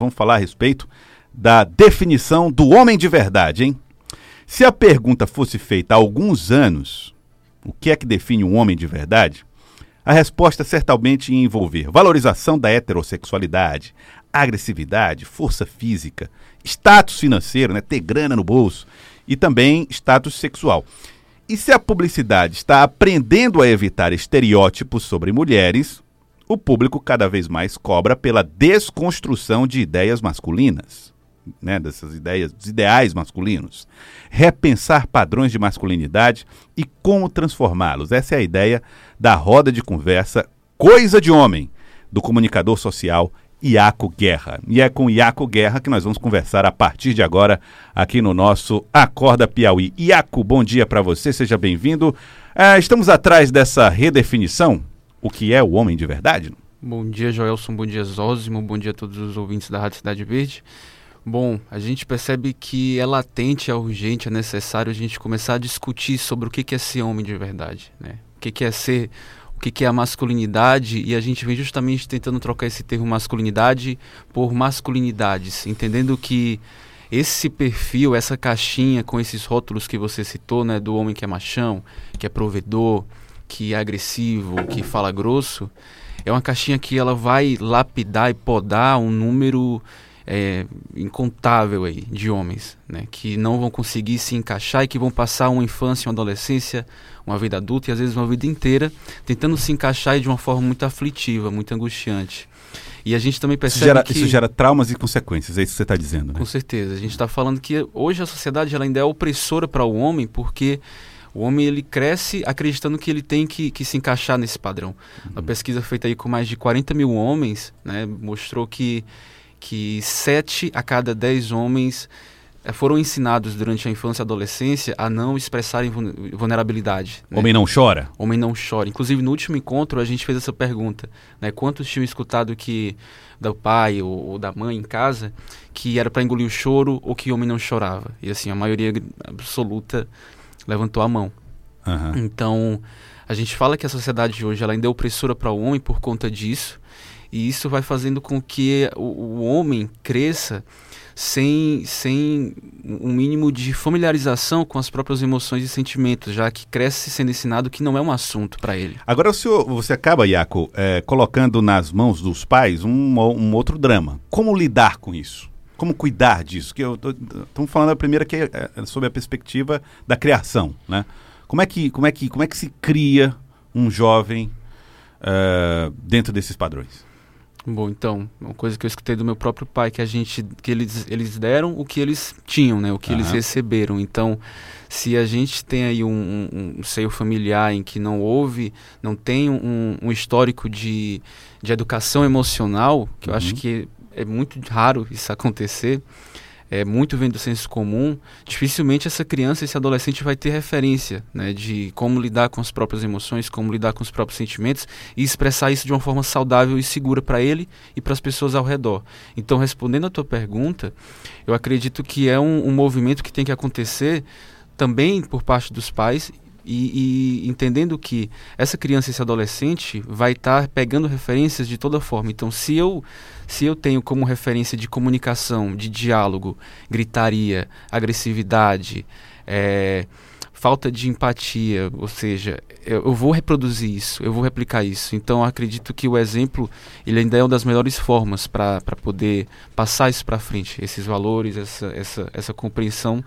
Vamos falar a respeito da definição do homem de verdade, hein? Se a pergunta fosse feita há alguns anos, o que é que define um homem de verdade? A resposta certamente ia envolver valorização da heterossexualidade, agressividade, força física, status financeiro, né, ter grana no bolso e também status sexual. E se a publicidade está aprendendo a evitar estereótipos sobre mulheres, o público cada vez mais cobra pela desconstrução de ideias masculinas, né, dessas ideias, dos ideais masculinos. Repensar padrões de masculinidade e como transformá-los. Essa é a ideia da roda de conversa Coisa de Homem, do comunicador social Iaco Guerra. E é com Iaco Guerra que nós vamos conversar a partir de agora aqui no nosso Acorda Piauí. Iaco, bom dia para você, seja bem-vindo. É, estamos atrás dessa redefinição o que é o homem de verdade? Bom dia, Joelson. Bom dia, Zózimo. Bom dia a todos os ouvintes da Rádio Cidade Verde. Bom, a gente percebe que é latente, é urgente, é necessário a gente começar a discutir sobre o que é ser homem de verdade, né? O que é ser, o que é a masculinidade e a gente vem justamente tentando trocar esse termo masculinidade por masculinidades, entendendo que esse perfil, essa caixinha com esses rótulos que você citou, né, do homem que é machão, que é provedor, que é agressivo, que fala grosso, é uma caixinha que ela vai lapidar e podar um número é, incontável aí de homens, né, que não vão conseguir se encaixar e que vão passar uma infância, uma adolescência, uma vida adulta e às vezes uma vida inteira tentando se encaixar de uma forma muito aflitiva, muito angustiante. E a gente também percebe isso gera, que... Isso gera traumas e consequências, é isso que você está dizendo, né? Com certeza. A gente está falando que hoje a sociedade ela ainda é opressora para o homem porque o homem ele cresce acreditando que ele tem que, que se encaixar nesse padrão. Uhum. Uma pesquisa feita aí com mais de 40 mil homens né, mostrou que, que 7 a cada 10 homens eh, foram ensinados durante a infância e adolescência a não expressarem vulnerabilidade. Né? Homem não chora? Homem não chora. Inclusive, no último encontro, a gente fez essa pergunta. Né? Quantos tinham escutado que do pai ou, ou da mãe em casa que era para engolir o choro ou que homem não chorava? E assim, a maioria absoluta levantou a mão. Uhum. Então, a gente fala que a sociedade de hoje ela ainda é opressora para o homem por conta disso, e isso vai fazendo com que o, o homem cresça sem, sem um mínimo de familiarização com as próprias emoções e sentimentos, já que cresce sendo ensinado que não é um assunto para ele. Agora, o senhor, você acaba, Iaco, é, colocando nas mãos dos pais um, um outro drama. Como lidar com isso? Como cuidar disso? Que eu estamos falando a primeira que é, é sobre a perspectiva da criação, né? Como é que como é que como é que se cria um jovem uh, dentro desses padrões? Bom, então, uma coisa que eu escutei do meu próprio pai que a gente que eles eles deram o que eles tinham, né? O que uhum. eles receberam. Então, se a gente tem aí um, um, um, seio familiar em que não houve, não tem um, um histórico de, de educação emocional, que eu acho uhum. que é muito raro isso acontecer, é muito vem do senso comum, dificilmente essa criança, esse adolescente vai ter referência né, de como lidar com as próprias emoções, como lidar com os próprios sentimentos e expressar isso de uma forma saudável e segura para ele e para as pessoas ao redor. Então, respondendo a tua pergunta, eu acredito que é um, um movimento que tem que acontecer também por parte dos pais e, e, entendendo que essa criança, esse adolescente, vai estar pegando referências de toda forma. Então, se eu, se eu tenho como referência de comunicação, de diálogo, gritaria, agressividade, é, falta de empatia, ou seja, eu, eu, vou reproduzir isso, eu vou replicar isso. Então, acredito que o exemplo ele ainda é uma das melhores formas para poder passar isso para frente, esses valores, essa, essa, essa compreensão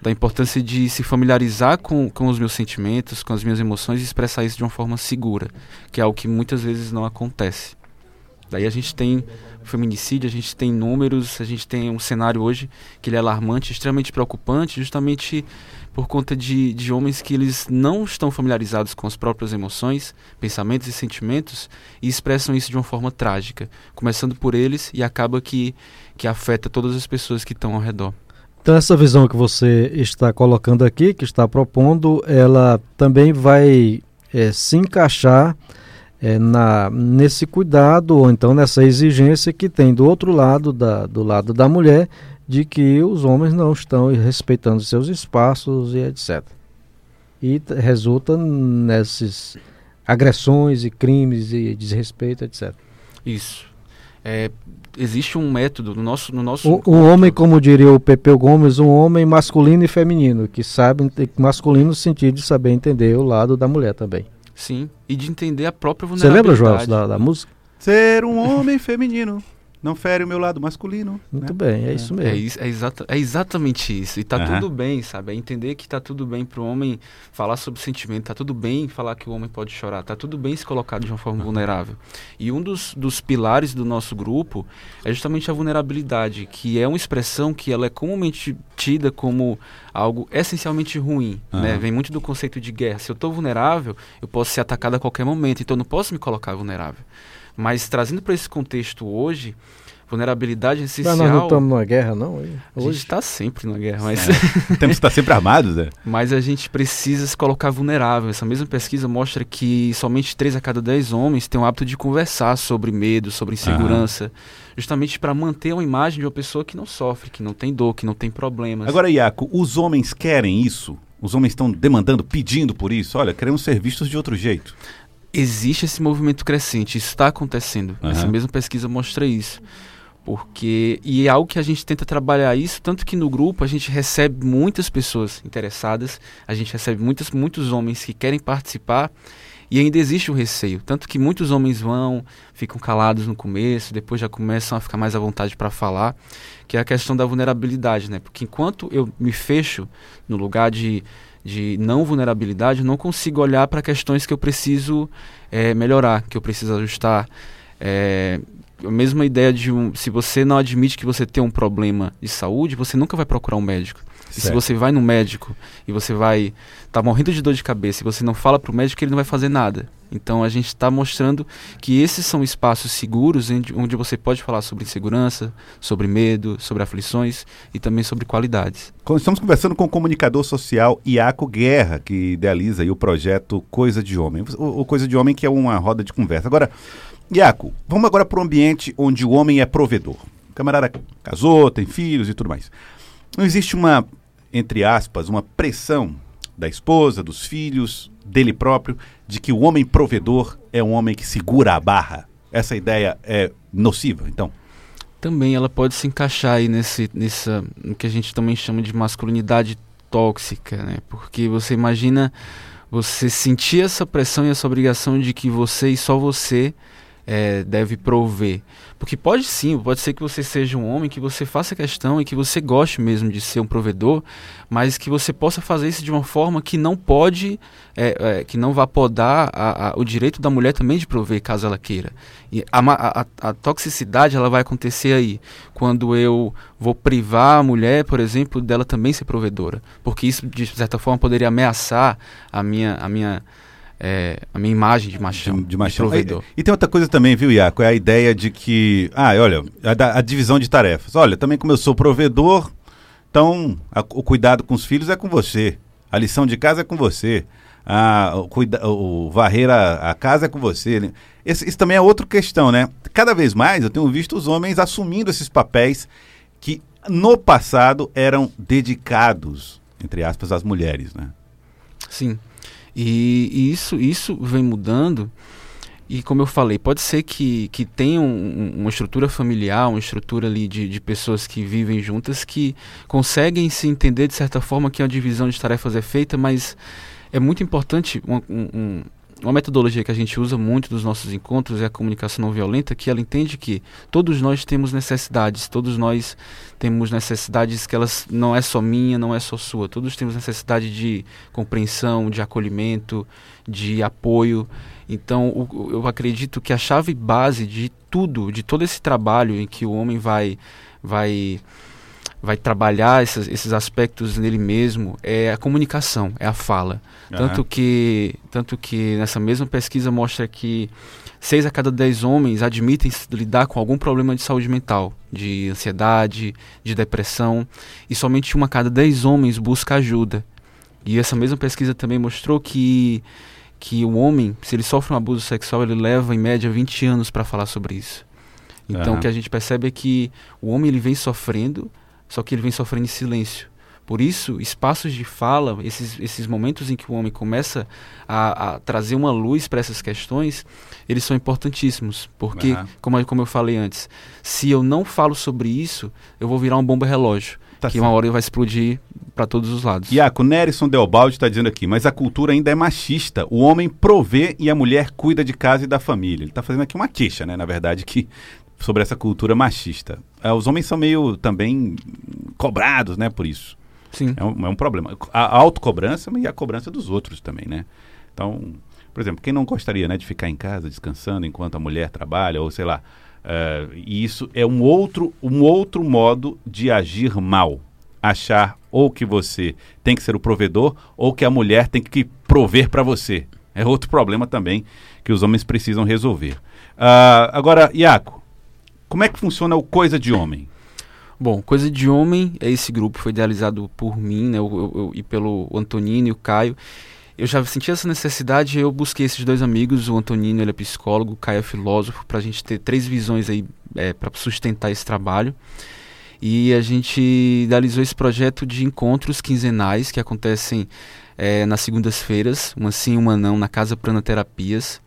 da importância de se familiarizar com, com os meus sentimentos, com as minhas emoções e expressar isso de uma forma segura, que é algo que muitas vezes não acontece. Daí a gente tem feminicídio, a gente tem números, a gente tem um cenário hoje que ele é alarmante, extremamente preocupante, justamente por conta de, de homens que eles não estão familiarizados com as próprias emoções, pensamentos e sentimentos e expressam isso de uma forma trágica, começando por eles e acaba que, que afeta todas as pessoas que estão ao redor. Então essa visão que você está colocando aqui, que está propondo, ela também vai é, se encaixar é, na, nesse cuidado ou então nessa exigência que tem do outro lado, da, do lado da mulher, de que os homens não estão respeitando seus espaços e etc. E resulta nessas agressões e crimes e desrespeito, etc. Isso. É, existe um método no nosso no nosso o, o homem como diria o Pepeu Gomes um homem masculino e feminino que sabe masculino no sentido de saber entender o lado da mulher também sim e de entender a própria vulnerabilidade você lembra João da, da música ser um homem feminino não fere o meu lado masculino. Muito né? bem, é, é, isso mesmo. É, é, exata, é exatamente isso. E tá uhum. tudo bem, sabe? É entender que tá tudo bem para o homem falar sobre sentimento, tá tudo bem falar que o homem pode chorar, tá tudo bem se colocar de uma forma uhum. vulnerável. E um dos, dos pilares do nosso grupo é justamente a vulnerabilidade, que é uma expressão que ela é comumente tida como algo essencialmente ruim, uhum. né? Vem muito do conceito de guerra. Se eu estou vulnerável, eu posso ser atacado a qualquer momento, então eu não posso me colocar vulnerável. Mas trazendo para esse contexto hoje, vulnerabilidade essencial. Mas nós não estamos numa guerra, não? Hoje? A gente está sempre numa guerra, mas. É. Temos que estar sempre armados, né? mas a gente precisa se colocar vulnerável. Essa mesma pesquisa mostra que somente 3 a cada 10 homens têm o hábito de conversar sobre medo, sobre insegurança. Uhum. Justamente para manter uma imagem de uma pessoa que não sofre, que não tem dor, que não tem problemas. Agora, Iaco, os homens querem isso? Os homens estão demandando, pedindo por isso? Olha, queremos ser vistos de outro jeito existe esse movimento crescente, isso está acontecendo. Uhum. Essa mesma pesquisa mostra isso. Porque, e é algo que a gente tenta trabalhar isso, tanto que no grupo a gente recebe muitas pessoas interessadas, a gente recebe muitos, muitos homens que querem participar e ainda existe o receio. Tanto que muitos homens vão, ficam calados no começo, depois já começam a ficar mais à vontade para falar, que é a questão da vulnerabilidade, né? Porque enquanto eu me fecho no lugar de de não vulnerabilidade, não consigo olhar para questões que eu preciso é, melhorar, que eu preciso ajustar. É, a mesma ideia de um, se você não admite que você tem um problema de saúde, você nunca vai procurar um médico. E se você vai no médico e você vai tá morrendo de dor de cabeça e você não fala para o médico, ele não vai fazer nada. Então a gente está mostrando que esses são espaços seguros onde você pode falar sobre insegurança, sobre medo, sobre aflições e também sobre qualidades. Estamos conversando com o comunicador social Iaco Guerra, que idealiza o projeto Coisa de Homem. O, o Coisa de Homem que é uma roda de conversa. Agora, Iaco, vamos agora para o ambiente onde o homem é provedor. O camarada casou, tem filhos e tudo mais. Não existe uma, entre aspas, uma pressão da esposa, dos filhos, dele próprio, de que o homem provedor é um homem que segura a barra. Essa ideia é nociva, então? Também ela pode se encaixar aí nesse, nessa, no que a gente também chama de masculinidade tóxica, né? Porque você imagina você sentir essa pressão e essa obrigação de que você e só você é, deve prover. Porque pode sim, pode ser que você seja um homem, que você faça questão e que você goste mesmo de ser um provedor, mas que você possa fazer isso de uma forma que não pode, é, é, que não vá podar a, a, o direito da mulher também de prover, caso ela queira. E a, a, toxicidade ela vai acontecer aí, quando eu vou privar a mulher, por exemplo, dela também ser provedora. Porque isso, de certa forma, poderia ameaçar a minha. A minha é, a minha imagem de machão, de, de machão. De provedor. E, e, tem outra coisa também, viu, Iaco? É a ideia de que, ah, olha, a, a divisão de tarefas. Olha, também como eu sou provedor, então a, o cuidado com os filhos é com você. A lição de casa é com você. A, o, cuida, o varrer a, a, casa é com você. Esse, isso também é outra questão, né? Cada vez mais eu tenho visto os homens assumindo esses papéis que no passado eram dedicados, entre aspas, às mulheres, né? Sim. E, e, isso, isso vem mudando. E como eu falei, pode ser que, que tenha um, uma estrutura familiar, uma estrutura ali de, de pessoas que vivem juntas que conseguem se entender de certa forma que a divisão de tarefas é feita, mas é muito importante um, um, uma metodologia que a gente usa muito nos nossos encontros é a comunicação não violenta, que ela entende que todos nós temos necessidades, todos nós temos necessidades que elas não é só minha, não é só sua, todos temos necessidade de compreensão, de acolhimento, de apoio. Então, eu acredito que a chave base de tudo, de todo esse trabalho em que o homem vai vai vai trabalhar esses, esses aspectos nele mesmo é a comunicação, é a fala. Uhum. Tanto, que, tanto que nessa mesma pesquisa mostra que seis a cada dez homens admitem lidar com algum problema de saúde mental, de ansiedade, de depressão, e somente uma a cada dez homens busca ajuda. E essa mesma pesquisa também mostrou que, que o homem, se ele sofre um abuso sexual, ele leva em média 20 anos para falar sobre isso. Então uhum. o que a gente percebe é que o homem ele vem sofrendo só que ele vem sofrendo em silêncio. Por isso, espaços de fala, esses, esses momentos em que o homem começa a, a trazer uma luz para essas questões, eles são importantíssimos. Porque, uhum. como, como eu falei antes, se eu não falo sobre isso, eu vou virar uma bomba relógio. Tá que certo. uma hora vai explodir para todos os lados. Iaco, Nerison Deobaldi está dizendo aqui, mas a cultura ainda é machista. O homem provê e a mulher cuida de casa e da família. Ele está fazendo aqui uma queixa, né? Na verdade, que sobre essa cultura machista. É, os homens são meio também cobrados, né? Por isso. Sim. É um, é um problema. A autocobrança e a cobrança dos outros também, né? Então, por exemplo, quem não gostaria né, de ficar em casa descansando enquanto a mulher trabalha, ou sei lá. Uh, e isso é um outro, um outro modo de agir mal achar ou que você tem que ser o provedor ou que a mulher tem que prover para você. É outro problema também que os homens precisam resolver. Uh, agora, Iaco, como é que funciona o Coisa de Homem? Bom, Coisa de Homem é esse grupo, foi idealizado por mim né, eu, eu, eu, e pelo Antonino e o Caio. Eu já senti essa necessidade, eu busquei esses dois amigos, o Antonino ele é psicólogo, o Caio é filósofo, para a gente ter três visões aí é, para sustentar esse trabalho. E a gente idealizou esse projeto de encontros quinzenais que acontecem é, nas segundas-feiras, uma sim, uma não, na Casa Pranoterapias.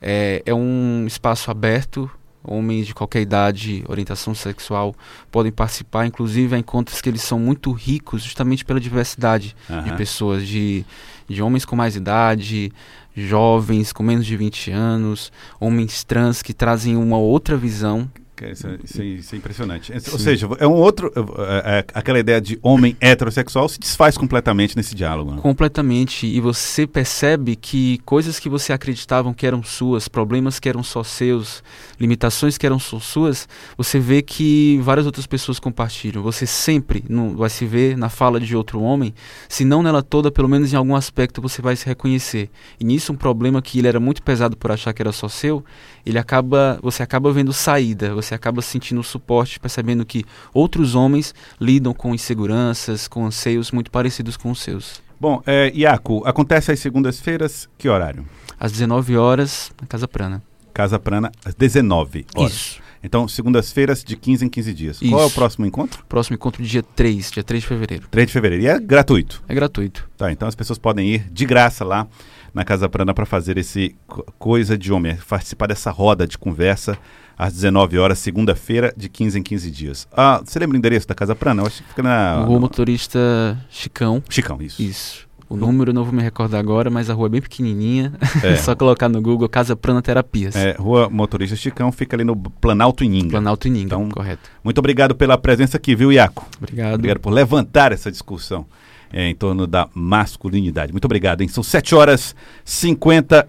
É, é um espaço aberto, homens de qualquer idade, orientação sexual podem participar, inclusive há encontros que eles são muito ricos justamente pela diversidade uhum. de pessoas, de, de homens com mais idade, jovens com menos de 20 anos, homens trans que trazem uma outra visão isso, é, isso, é, isso, é, impressionante. Sim. Ou seja, é um outro. É, é, aquela ideia de homem heterossexual se desfaz completamente nesse diálogo. Né? Completamente. E você percebe que coisas que você acreditavam que eram suas, problemas que eram só seus, limitações que eram só suas, você vê que várias outras pessoas compartilham. Você sempre não, vai se ver na fala de outro homem, se não nela toda, pelo menos em algum aspecto você vai se reconhecer. E nisso, um problema que ele era muito pesado por achar que era só seu, ele acaba, você acaba vendo saída. Você você acaba sentindo suporte, percebendo que outros homens lidam com inseguranças, com anseios muito parecidos com os seus. Bom, é, Iaco, acontece às segundas-feiras, que horário? Às 19 horas, na Casa Prana. Casa Prana, às 19 horas. Isso. Então, segundas-feiras, de 15 em 15 dias. Isso. Qual é o próximo encontro? Próximo encontro, dia 3, dia 3 de fevereiro. 3 de fevereiro. E é gratuito? É gratuito. Tá, então as pessoas podem ir de graça lá na Casa Prana para fazer esse coisa de homem, participar dessa roda de conversa às 19 horas, segunda-feira, de 15 em 15 dias. Ah, você lembra o endereço da Casa Prana? Eu acho que fica na. Rua Motorista Chicão. Chicão, isso. Isso. O número não vou me recordar agora, mas a rua é bem pequenininha. É, só colocar no Google Casa Prana Terapias. É, Rua Motorista Chicão fica ali no Planalto Ininga. Planalto Ininga, então, correto. Muito obrigado pela presença aqui, viu, Iaco? Obrigado. Obrigado por levantar essa discussão é, em torno da masculinidade. Muito obrigado, hein? São 7 horas e 50